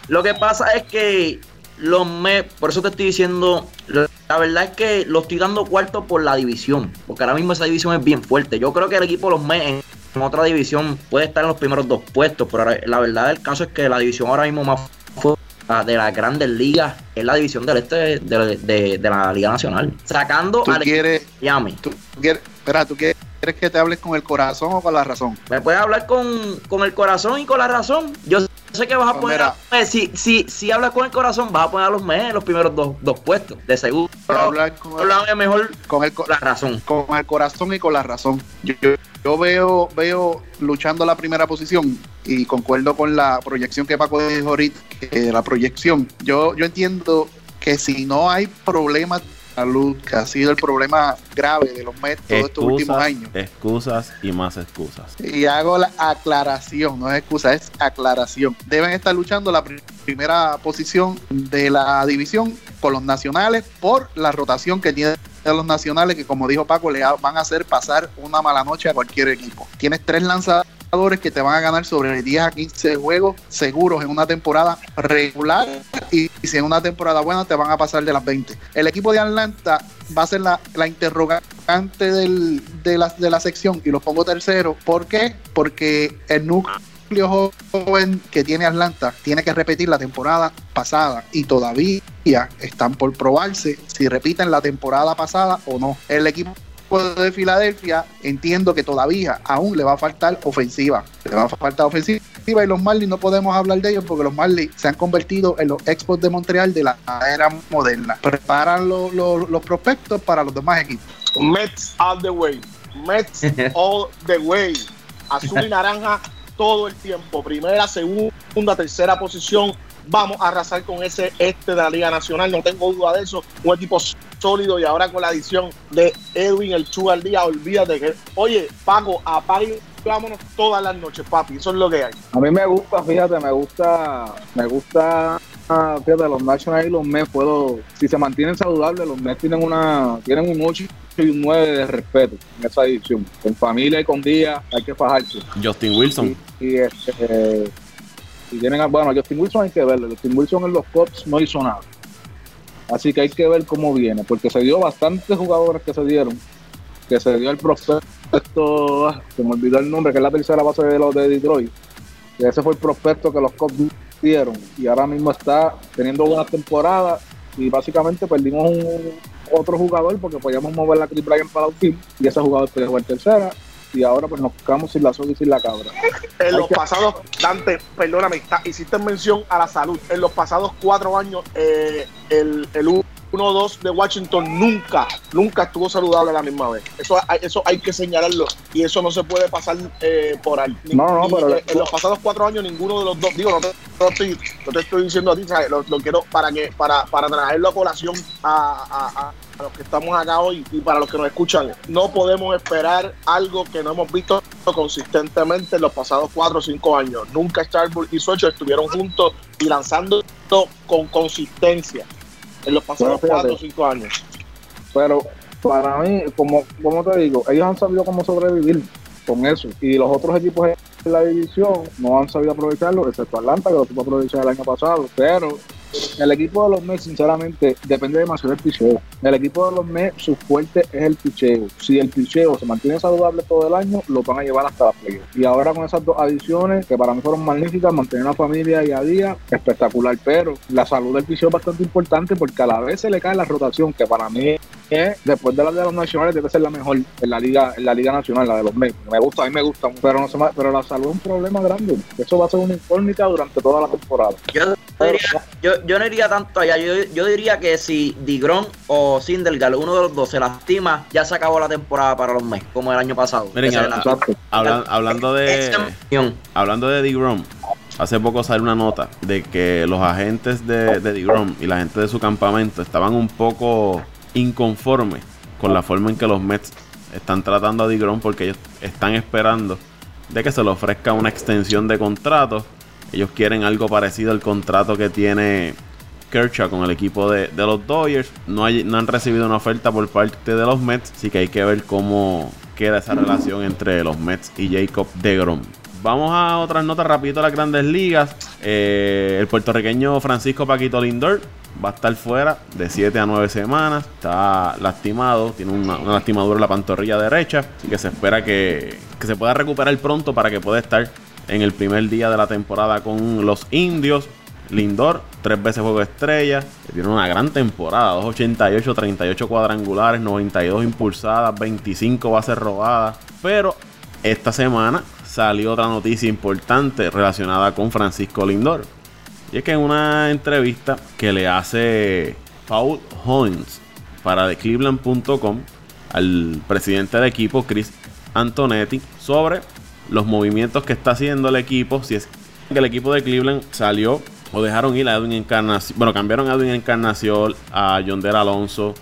lo que pasa es que los Mets, por eso te estoy diciendo, la verdad es que los estoy dando cuarto por la división, porque ahora mismo esa división es bien fuerte. Yo creo que el equipo de los Mets en, otra división puede estar en los primeros dos puestos, pero la verdad del caso es que la división ahora mismo más fuerte de las grandes ligas es la división del este de, la Liga Nacional. Sacando al Miami. Tú quieres, espera, ¿tú quieres que te hables con el corazón o con la razón? Me puedes hablar con, con el corazón y con la razón. Yo sé que vas a poner si, si, si hablas con el corazón, vas a poner a los meses en los primeros dos, dos puestos, de seguro. hablar con el, mejor con el, la razón. Con el corazón y con la razón. Yo, yo, veo, veo luchando la primera posición y concuerdo con la proyección que Paco dijo ahorita, que la proyección. Yo, yo entiendo que si no hay problemas salud, que ha sido el problema grave de los Mets todos estos últimos años. Excusas y más excusas. Y hago la aclaración, no es excusa, es aclaración. Deben estar luchando la primera posición de la división con los nacionales por la rotación que tienen los nacionales que como dijo Paco le van a hacer pasar una mala noche a cualquier equipo. Tienes tres lanzadores que te van a ganar sobre 10 a 15 juegos seguros en una temporada regular y, si en una temporada buena te van a pasar de las 20. El equipo de Atlanta va a ser la, interrogante de, la, de la sección y lo pongo tercero. ¿Por qué? Porque el núcleo joven que tiene Atlanta tiene que repetir la temporada pasada y todavía están por probarse si repiten la temporada pasada o no. El equipo de Filadelfia, entiendo que todavía aún le va a faltar ofensiva. Le va a faltar ofensiva y los Marlins no podemos hablar de ellos porque los Marlins se han convertido en los Expos de Montreal de la era moderna. Preparan los prospectos para los demás equipos. Mets all the way. Mets all the way. Azul y naranja todo el tiempo. Primera, segunda, tercera posición vamos a arrasar con ese este de la Liga Nacional, no tengo duda de eso. Un equipo sólido y ahora con la adición de Edwin el Chu al día, olvídate que, oye, Paco, apague vámonos todas las noches, papi, eso es lo que hay. A mí me gusta, fíjate, me gusta, me gusta fíjate, los Nationals y los Mets puedo, si se mantienen saludables, los Mets tienen una, tienen un 8 y un 9 de respeto en esa edición. Con familia y con día hay que fajarse. Justin Wilson. Y, este, y tienen, bueno, Justin Wilson hay que verlo. Justin Wilson en los Cubs no hizo nada. Así que hay que ver cómo viene, porque se dio bastantes jugadores que se dieron, que se dio el prospecto, ah, se me olvidó el nombre, que es la tercera base de los de Detroit. Ese fue el prospecto que los Cubs dieron. Y ahora mismo está teniendo buenas temporadas y básicamente perdimos un otro jugador porque podíamos mover la triple en para el y ese jugador puede jugar tercera y ahora pues nos quedamos sin la soga y sin la cabra. En los pasados, Dante, perdóname, hiciste mención a la salud. En los pasados cuatro años, eh, el, el 1-2 de Washington nunca, nunca estuvo saludable a la misma vez. Eso, eso hay que señalarlo y eso no se puede pasar eh, por ahí. No, no, pero en los pasados cuatro años ninguno de los dos, digo, no te, estoy, no te estoy diciendo a ti, Lo, quiero para que para, para traerlo a colación a, los que estamos acá hoy y para los que nos escuchan. No podemos esperar algo que no hemos visto consistentemente en los pasados cuatro o cinco años. Nunca Starbull y Socho estuvieron juntos y lanzando con consistencia en los pasados cuatro o cinco años. Pero para mí, como, como te digo, ellos han sabido cómo sobrevivir con eso. Y los otros equipos en la división no han sabido aprovecharlo, excepto Atlanta, que lo supo aprovechar el año pasado. Pero el equipo de los Mets, sinceramente, depende demasiado del picheo. El equipo de los Mets, su fuerte es el picheo. Si el picheo se mantiene saludable todo el año, lo van a llevar hasta la playa. Y ahora con esas dos adiciones, que para mí fueron magníficas, mantener una familia día a día, espectacular. Pero la salud del picheo es bastante importante porque a la vez se le cae la rotación, que para mí es, después de la de los nacionales, debe ser la mejor en la liga, en la liga nacional, la de los Mets. Me gusta, a mí me gusta, pero, no se pero la salud es un problema grande. Eso va a ser una incógnita durante toda la temporada. Yo, yo, no iría tanto allá. Yo, diría que si Digron o Sindelgal, uno de los dos, se lastima, ya se acabó la temporada para los Mets, como el año pasado. hablando de. Hablando de Digron, Hace poco salió una nota de que los agentes de, de DeGrom y la gente de su campamento estaban un poco inconformes con la forma en que los Mets están tratando a DeGrom porque ellos están esperando de que se le ofrezca una extensión de contrato. Ellos quieren algo parecido al contrato que tiene Kershaw con el equipo de, los Dodgers. No, han recibido una oferta por parte de los Mets, así que hay que ver cómo queda esa relación entre los Mets y Jacob DeGrom. Vamos a otras notas rapidito a las grandes ligas. Eh, el puertorriqueño Francisco Paquito Lindor va a estar fuera de 7 a 9 semanas. Está lastimado, tiene una, lastimadura en la pantorrilla derecha. Así que se espera que se pueda recuperar pronto para que pueda estar en el primer día de la temporada con los indios. Lindor, tres veces juego estrella. Tiene una gran temporada. 288, 38 cuadrangulares, 92 impulsadas, 25 bases robadas. Pero esta semana salió otra noticia importante relacionada con Francisco Lindor. Y es que en una entrevista que le hace Paul Hoynes para TheCleveland.com al presidente del equipo, Chris Antonetti, sobre los movimientos que está haciendo el equipo. Si es que el equipo de Cleveland salió o dejaron ir a Edwin Encarnación. Bueno, cambiaron a Edwin Encarnación, a John Alonso.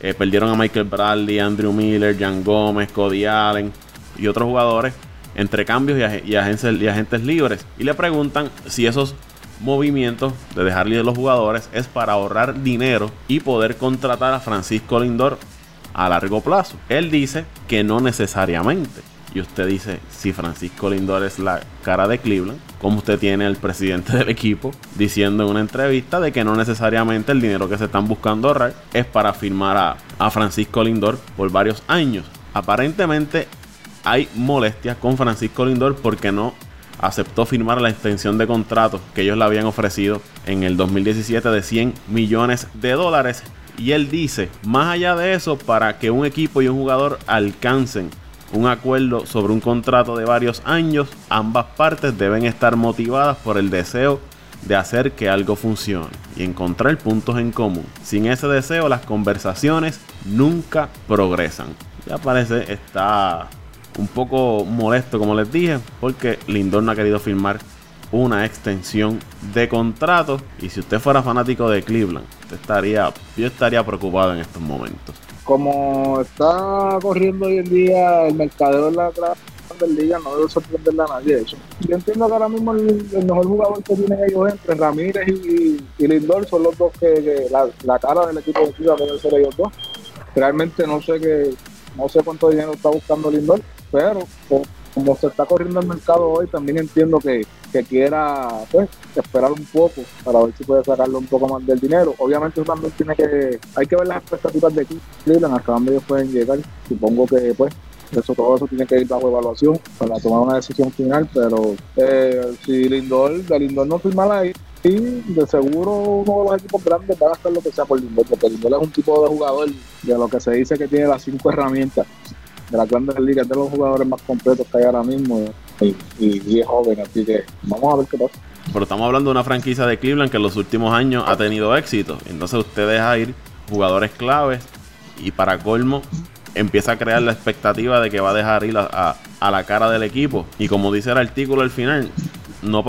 Eh, perdieron a Michael Bradley, Andrew Miller, Jan Gómez, Cody Allen y otros jugadores entre cambios y, agentes, libres. Y le preguntan si esos movimientos de dejar libre los jugadores es para ahorrar dinero y poder contratar a Francisco Lindor a largo plazo. Él dice que no necesariamente. Y usted dice, si Francisco Lindor es la cara de Cleveland, como usted tiene al presidente del equipo diciendo en una entrevista de que no necesariamente el dinero que se están buscando ahorrar es para firmar a, a Francisco Lindor por varios años. Aparentemente hay molestias con Francisco Lindor porque no aceptó firmar la extensión de contrato que ellos le habían ofrecido en el 2017 de 100 millones de dólares. Y él dice, más allá de eso, para que un equipo y un jugador alcancen un acuerdo sobre un contrato de varios años, ambas partes deben estar motivadas por el deseo de hacer que algo funcione y encontrar puntos en común. Sin ese deseo, las conversaciones nunca progresan. Ya parece está un poco molesto, como les dije, porque Lindor no ha querido firmar una extensión de contrato. Y si usted fuera fanático de Cleveland, estaría, yo estaría preocupado en estos momentos. Como está corriendo hoy en día el mercadeo en la liga, no debe sorprenderle a nadie eso. Yo entiendo que ahora mismo el, mejor jugador que tienen ellos entre Ramírez y, Lindor son los dos que, la, cara del equipo de Chivas deben ser ellos dos. Realmente no sé que no sé cuánto dinero está buscando Lindor, pero como se está corriendo el mercado hoy, también entiendo que, quiera pues, esperar un poco para ver si puede sacarle un poco más del dinero. Obviamente también tiene que, hay que ver las expectativas de Cleveland, hasta dónde ellos pueden llegar. Supongo que pues eso todo eso tiene que ir bajo evaluación para tomar una decisión final, pero eh, si Lindor, de Lindor no firmara ahí, de seguro uno de los equipos grandes va a gastar lo que sea por Lindor, porque Lindor es un tipo de jugador de lo que se dice que tiene las cinco herramientas de las grandes ligas, de los jugadores más completos que hay ahora mismo y, es joven, así que vamos a ver qué pasa. Pero estamos hablando de una franquicia de Cleveland que en los últimos años ha tenido éxito. Entonces usted deja ir jugadores claves y para colmo empieza a crear la expectativa de que va a dejar ir a, la cara del equipo. Y como dice el artículo al final, no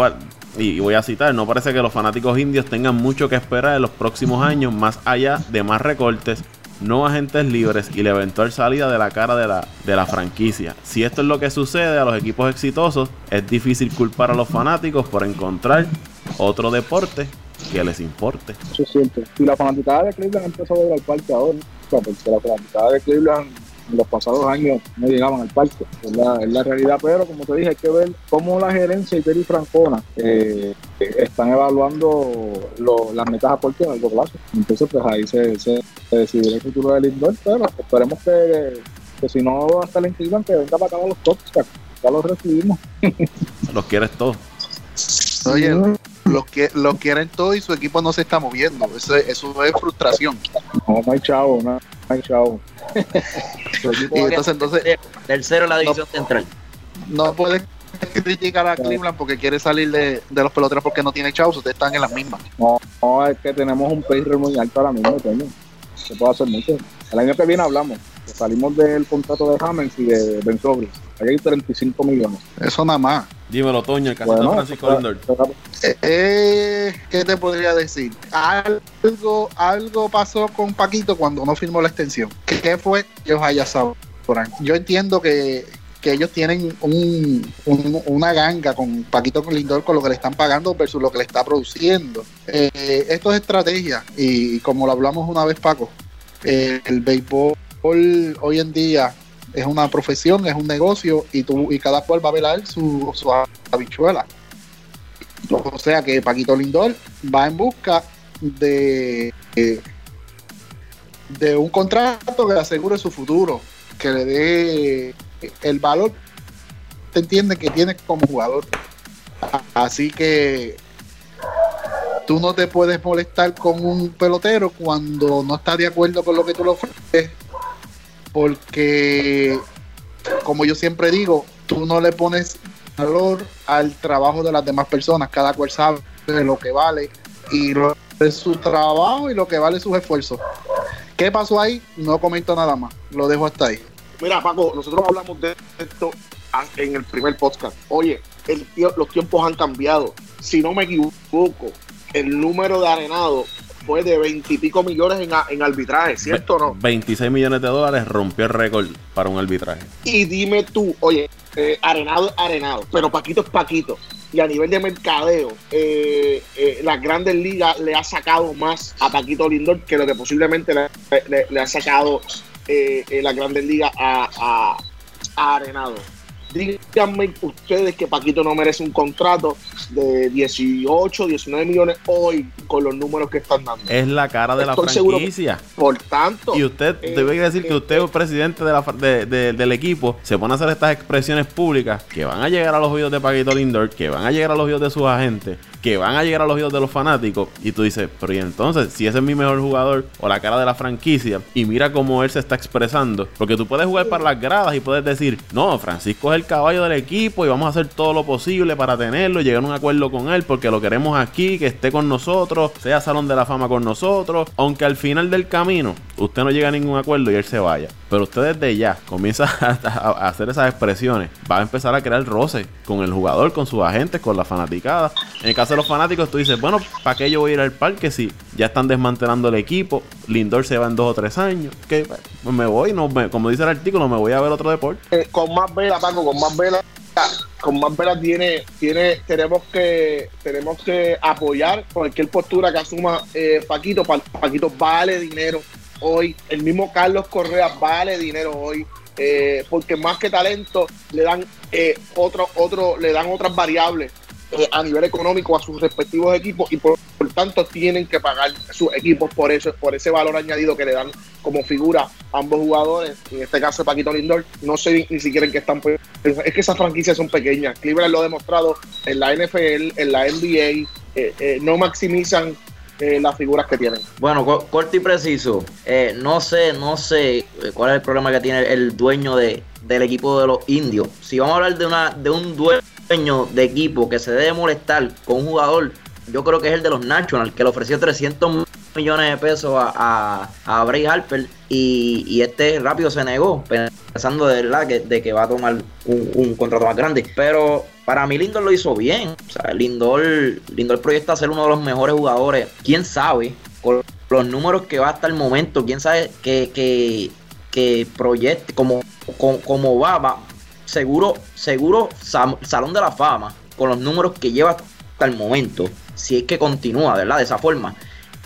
y voy a citar, no parece que los fanáticos indios tengan mucho que esperar en los próximos años más allá de más recortes no agentes libres y la eventual salida de la cara de la, de la franquicia. Si esto es lo que sucede a los equipos exitosos, es difícil culpar a los fanáticos por encontrar otro deporte que les importe. Eso es cierto. Y la fanaticada de Cleveland empezó a ver al parque ahora, porque la fanaticada de Cleveland en los pasados años no llegaban al parque, es la, realidad, pero como te dije, hay que ver cómo la gerencia y Terry Francona eh, están evaluando las metas a corto y a largo plazo. Entonces, pues ahí se, se, decidirá el futuro del Lindor, pero esperemos que, que si no hasta el Cleveland que venga para acá los tops, ya los recibimos. los quieres todos. Oye, los, que, los quieren todos y su equipo no se está moviendo. Eso, eso es frustración. No, no hay chavo, no, hay chavo. y entonces, entonces, tercero en la división central. No puedes criticar a Cleveland porque quiere salir de, de los peloteros porque no tiene chavos, ustedes están en las mismas. No, no es que tenemos un payroll muy alto ahora mismo, coño. Se puede hacer mucho. El año que viene hablamos. Salimos del contrato de Hamels y de Ben Ahí hay 35 millones. Eso nada más. Dímelo, Toño, el caso de Francisco Lindor. Eh, eh, ¿Qué te podría decir? Algo, algo pasó con Paquito cuando no firmó la extensión. ¿Qué fue? Ellos haya Yo entiendo que, ellos tienen un, una ganga con Paquito Lindor con lo que le están pagando versus lo que le está produciendo. Eh, esto es estrategia y, como lo hablamos una vez, Paco, eh, el béisbol hoy en día es una profesión, es un negocio y, tú, y cada cual va a velar su, su habichuela. O sea que Paquito Lindor va en busca de, de un contrato que asegure su futuro, que le dé el valor te entiende que tiene como jugador. Así que tú no te puedes molestar con un pelotero cuando no está de acuerdo con lo que tú le ofreces porque, como yo siempre digo, tú no le pones valor al trabajo de las demás personas, cada cual sabe lo que vale y lo de su trabajo y lo que vale sus esfuerzos. ¿Qué pasó ahí? No comento nada más, lo dejo hasta ahí. Mira, Paco, nosotros hablamos de esto en el primer podcast. Oye, los tiempos han cambiado. Si no me equivoco, el número de arenados fue de veintipico millones en, en, arbitraje, ¿cierto o no? 26 millones de dólares rompió el récord para un arbitraje. Y dime tú, oye, eh, arenado arenado, pero Paquito es Paquito. Y a nivel de mercadeo, eh, eh, las grandes ligas le ha sacado más a Paquito Lindor que lo que posiblemente le, ha sacado las grandes ligas a, a Arenado díganme ustedes que Paquito no merece un contrato de 18, 19 millones hoy con los números que están dando. Es la cara de la franquicia. por tanto. Y usted eh, debe decir que usted es presidente de la, del equipo, se pone a hacer estas expresiones públicas que van a llegar a los oídos de Paquito Lindor, que van a llegar a los oídos de sus agentes, que van a llegar a los oídos de los fanáticos. Y tú dices, pero y entonces, si ese es mi mejor jugador o la cara de la franquicia, y mira cómo él se está expresando, porque tú puedes jugar para las gradas y puedes decir, no, Francisco es el caballo del equipo y vamos a hacer todo lo posible para tenerlo, llegar a un acuerdo con él porque lo queremos aquí, que esté con nosotros, sea Salón de la Fama con nosotros, aunque al final del camino usted no llega a ningún acuerdo y él se vaya. Pero usted desde ya comienza a, hacer esas expresiones, va a empezar a crear roce con el jugador, con sus agentes, con la fanaticada. En el caso los fanáticos, tú dices, bueno, ¿para qué yo voy a ir al parque si ya están desmantelando el equipo? Lindor se va en dos o tres años. Que pues me voy, no como dice el artículo, me voy a ver otro deporte. Eh, con más vela, Paco, con más vela con más velas tiene, tiene, tenemos que, tenemos que apoyar cualquier postura que asuma eh, Paquito. Paquito vale dinero hoy. El mismo Carlos Correa vale dinero hoy. Eh, porque más que talento le dan eh, otro, otro, le dan otras variables eh, a nivel económico a sus respectivos equipos y por, tanto tienen que pagar sus equipos por eso, por ese valor añadido que le dan como figura a ambos jugadores, en este caso Paquito Lindor, no sé ni siquiera en qué están, es que esas franquicias son pequeñas, Cleveland lo ha demostrado en la NFL, en la NBA, eh, eh, no maximizan las figuras que tienen. Bueno, corto y preciso. no sé, no sé cuál es el problema que tiene el dueño de, del equipo de los indios. Si vamos a hablar de una de un dueño de equipo que se debe molestar con un jugador, yo creo que es el de los Nationals, que le ofreció 300 millones de pesos a, a, Bray Harper y, este rápido se negó, pensando de verdad que, de que va a tomar un, contrato más grande. Pero para mí Lindor lo hizo bien. O sea, Lindor, proyecta ser uno de los mejores jugadores. ¿Quién sabe? Con los números que va hasta el momento, quién sabe que, que, que proyecte, como, como, va, va, seguro, seguro Salón de la Fama con los números que lleva hasta el momento, si es que continúa, ¿verdad? De esa forma.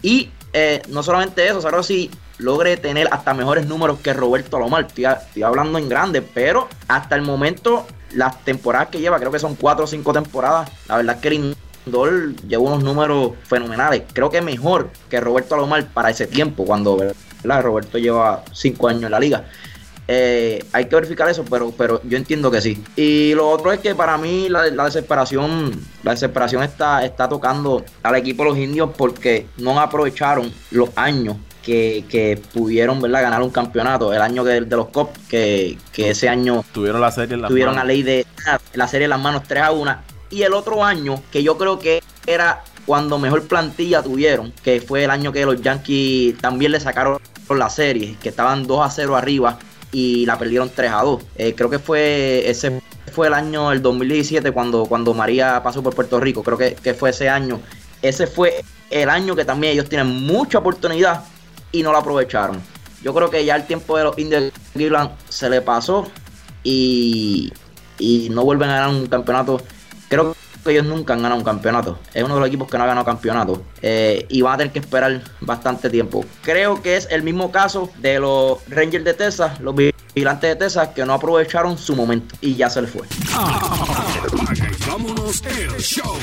Y eh, no solamente eso, ahora si logre tener hasta mejores números que Roberto Alomar. Estoy, estoy hablando en grande, pero hasta el momento, las temporadas que lleva, creo que son cuatro o cinco temporadas, la verdad es que Lindor lleva unos números fenomenales. Creo que mejor que Roberto Alomar para ese tiempo, cuando Roberto lleva cinco años en la liga. Eh, hay que verificar eso, pero, pero yo entiendo que sí. Y lo otro es que para mí la, desesperación, la desesperación está, está tocando al equipo de los indios porque no aprovecharon los años que, pudieron ¿verdad? ganar un campeonato. El año de, de los Cops, que, ese año tuvieron la serie en las tuvieron la ley de la serie en las manos 3 a 1. Y el otro año, que yo creo que era cuando mejor plantilla tuvieron, que fue el año que los Yankees también le sacaron la serie, que estaban 2 a 0 arriba y la perdieron 3 a 2. Eh, creo que fue ese fue el año el 2017 cuando, cuando María pasó por Puerto Rico. Creo que, que fue ese año. Ese fue el año que también ellos tienen mucha oportunidad y no la aprovecharon. Yo creo que ya el tiempo de los Cleveland se le pasó y, y no vuelven a ganar un campeonato. Creo ellos nunca han ganado un campeonato. Es uno de los equipos que no ha ganado campeonato. Eh, y van a tener que esperar bastante tiempo. Creo que es el mismo caso de los Rangers de Texas, los vigilantes de Texas, que no aprovecharon su momento y ya se les fue. vámonos el show.